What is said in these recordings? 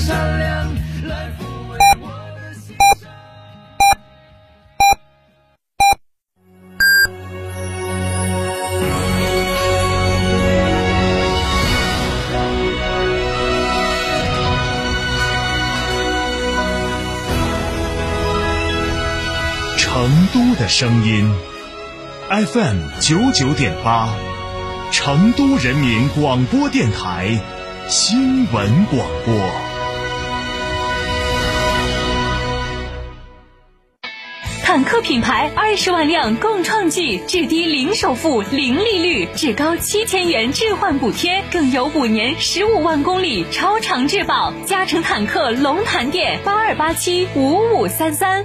善良，来抚慰我的心伤。成都的声音，FM 九九点八，成都人民广播电台新闻广播。坦克品牌二十万辆共创季，至低零首付、零利率，至高七千元置换补贴，更有五年十五万公里超长质保。嘉诚坦克龙潭店八二八七五五三三。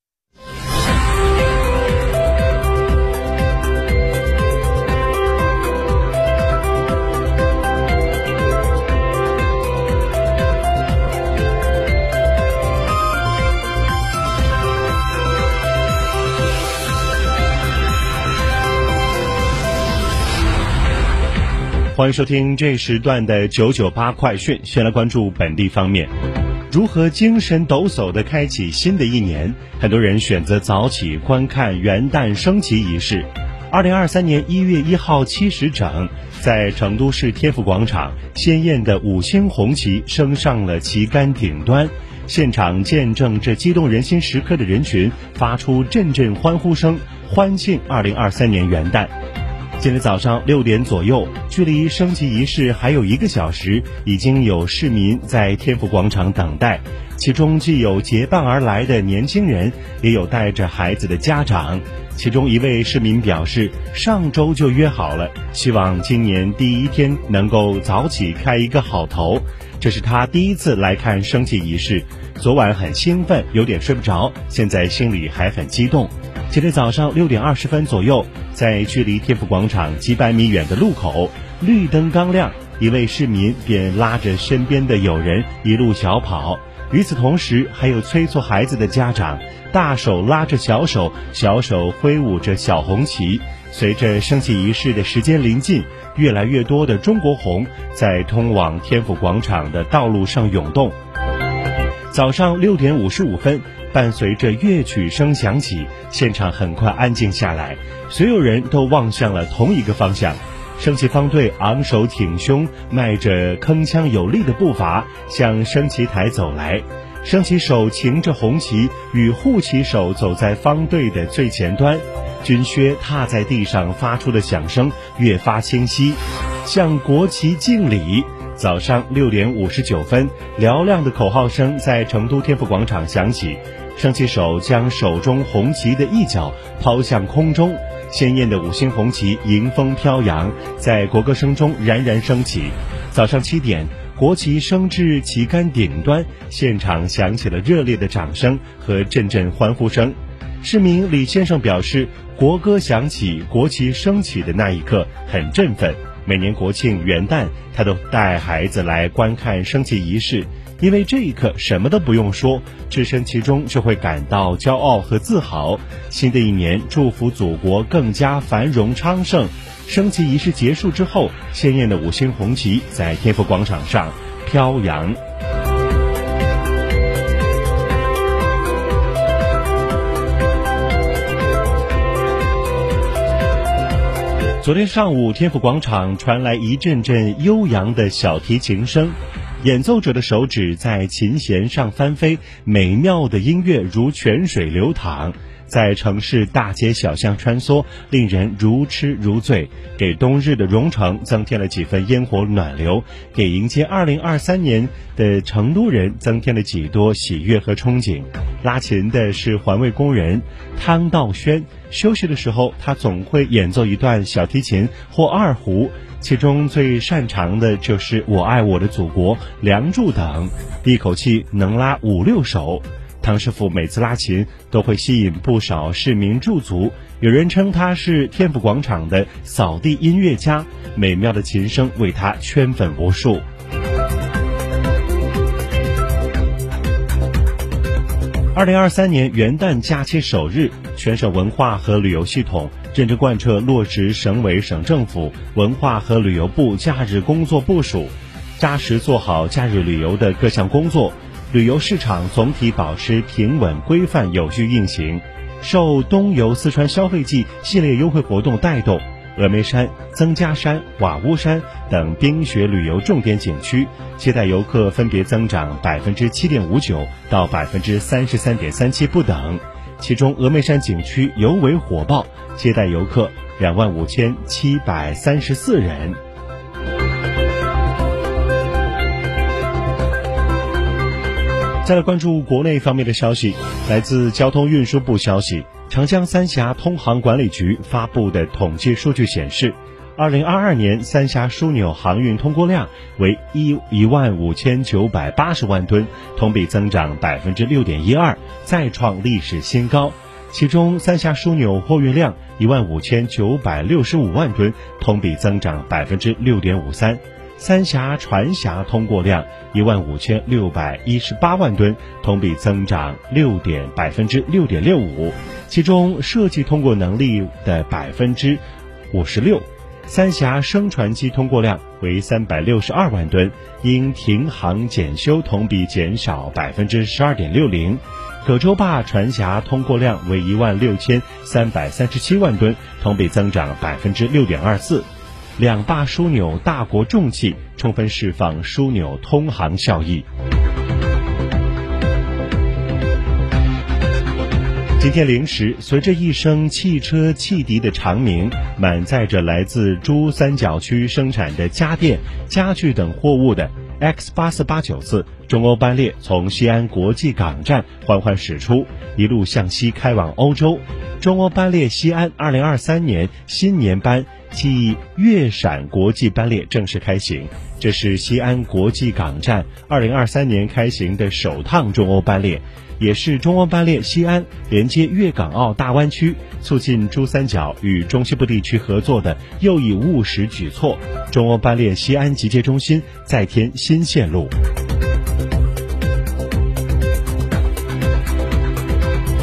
欢迎收听这时段的九九八快讯。先来关注本地方面，如何精神抖擞地开启新的一年？很多人选择早起观看元旦升旗仪式。二零二三年一月一号七时整，在成都市天府广场，鲜艳的五星红旗升上了旗杆顶端。现场见证这激动人心时刻的人群发出阵阵欢呼声，欢庆二零二三年元旦。今天早上六点左右，距离升旗仪式还有一个小时，已经有市民在天府广场等待。其中既有结伴而来的年轻人，也有带着孩子的家长。其中一位市民表示，上周就约好了，希望今年第一天能够早起开一个好头。这是他第一次来看升旗仪式，昨晚很兴奋，有点睡不着，现在心里还很激动。今天早上六点二十分左右，在距离天府广场几百米远的路口，绿灯刚亮，一位市民便拉着身边的友人一路小跑。与此同时，还有催促孩子的家长，大手拉着小手，小手挥舞着小红旗。随着升旗仪式的时间临近，越来越多的中国红在通往天府广场的道路上涌动。早上六点五十五分。伴随着乐曲声响起，现场很快安静下来，所有人都望向了同一个方向。升旗方队昂首挺胸，迈着铿锵有力的步伐向升旗台走来。升旗手擎着红旗，与护旗手走在方队的最前端，军靴踏在地上发出的响声越发清晰，向国旗敬礼。早上六点五十九分，嘹亮的口号声在成都天府广场响起。升旗手将手中红旗的一角抛向空中，鲜艳的五星红旗迎风飘扬，在国歌声中冉冉升起。早上七点，国旗升至旗杆顶端，现场响起了热烈的掌声和阵阵欢呼声。市民李先生表示，国歌响起，国旗升起的那一刻很振奋。每年国庆元旦，他都带孩子来观看升旗仪式。因为这一刻什么都不用说，置身其中就会感到骄傲和自豪。新的一年，祝福祖国更加繁荣昌盛。升旗仪式结束之后，鲜艳的五星红旗在天府广场上飘扬。昨天上午，天府广场传来一阵阵悠扬的小提琴声。演奏者的手指在琴弦上翻飞，美妙的音乐如泉水流淌，在城市大街小巷穿梭，令人如痴如醉，给冬日的蓉城增添了几分烟火暖流，给迎接二零二三年的成都人增添了几多喜悦和憧憬。拉琴的是环卫工人汤道轩，休息的时候他总会演奏一段小提琴或二胡。其中最擅长的就是《我爱我的祖国》《梁祝》等，一口气能拉五六首。唐师傅每次拉琴都会吸引不少市民驻足，有人称他是天府广场的扫地音乐家，美妙的琴声为他圈粉无数。二零二三年元旦假期首日，全省文化和旅游系统认真贯彻落实省委省政府文化和旅游部假日工作部署，扎实做好假日旅游的各项工作。旅游市场总体保持平稳、规范、有序运行。受东游四川消费季系列优惠活动带动，峨眉山、曾家山、瓦屋山等冰雪旅游重点景区接待游客分别增长百分之七点五九到百分之三十三点三七不等。其中，峨眉山景区尤为火爆，接待游客两万五千七百三十四人。再来关注国内方面的消息，来自交通运输部消息，长江三峡通航管理局发布的统计数据显示，二零二二年三峡枢纽航运通过量为一一万五千九百八十万吨，同比增长百分之六点一二，再创历史新高。其中，三峡枢纽货运量一万五千九百六十五万吨，同比增长百分之六点五三。三峡船峡通过量一万五千六百一十八万吨，同比增长六点百分之六点六五，其中设计通过能力的百分之五十六。三峡升船机通过量为三百六十二万吨，因停航检修同比减少百分之十二点六零。葛洲坝船峡通过量为一万六千三百三十七万吨，同比增长百分之六点二四。两坝枢纽大国重器，充分释放枢纽通航效益。今天零时，随着一声汽车汽笛的长鸣，满载着来自珠三角区生产的家电、家具等货物的 X 八四八九次中欧班列从西安国际港站缓缓驶出，一路向西开往欧洲。中欧班列西安二零二三年新年班。继粤陕国际班列正式开行，这是西安国际港站二零二三年开行的首趟中欧班列，也是中欧班列西安连接粤港澳大湾区、促进珠三角与中西部地区合作的又一务实举措。中欧班列西安集结中心再添新线路。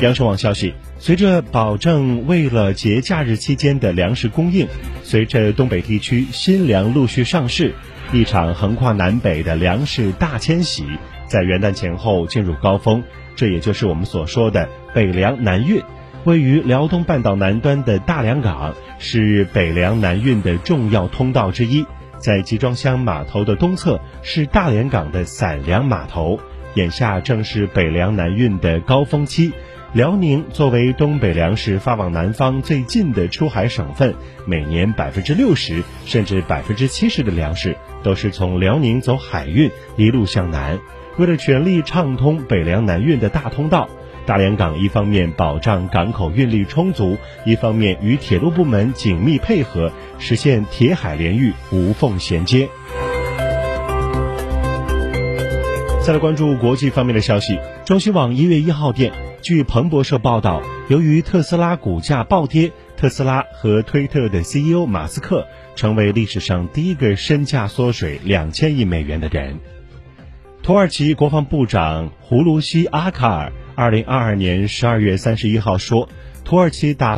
央视网消息。随着保证为了节假日期间的粮食供应，随着东北地区新粮陆续上市，一场横跨南北的粮食大迁徙在元旦前后进入高峰。这也就是我们所说的北粮南运。位于辽东半岛南端的大良港是北粮南运的重要通道之一，在集装箱码头的东侧是大连港的散粮码头，眼下正是北粮南运的高峰期。辽宁作为东北粮食发往南方最近的出海省份，每年百分之六十甚至百分之七十的粮食都是从辽宁走海运一路向南。为了全力畅通北粮南运的大通道，大连港一方面保障港口运力充足，一方面与铁路部门紧密配合，实现铁海联运无缝衔接。再来关注国际方面的消息，中新网一月一号电。据彭博社报道，由于特斯拉股价暴跌，特斯拉和推特的 CEO 马斯克成为历史上第一个身价缩水两千亿美元的人。土耳其国防部长胡卢西阿卡尔二零二二年十二月三十一号说，土耳其打。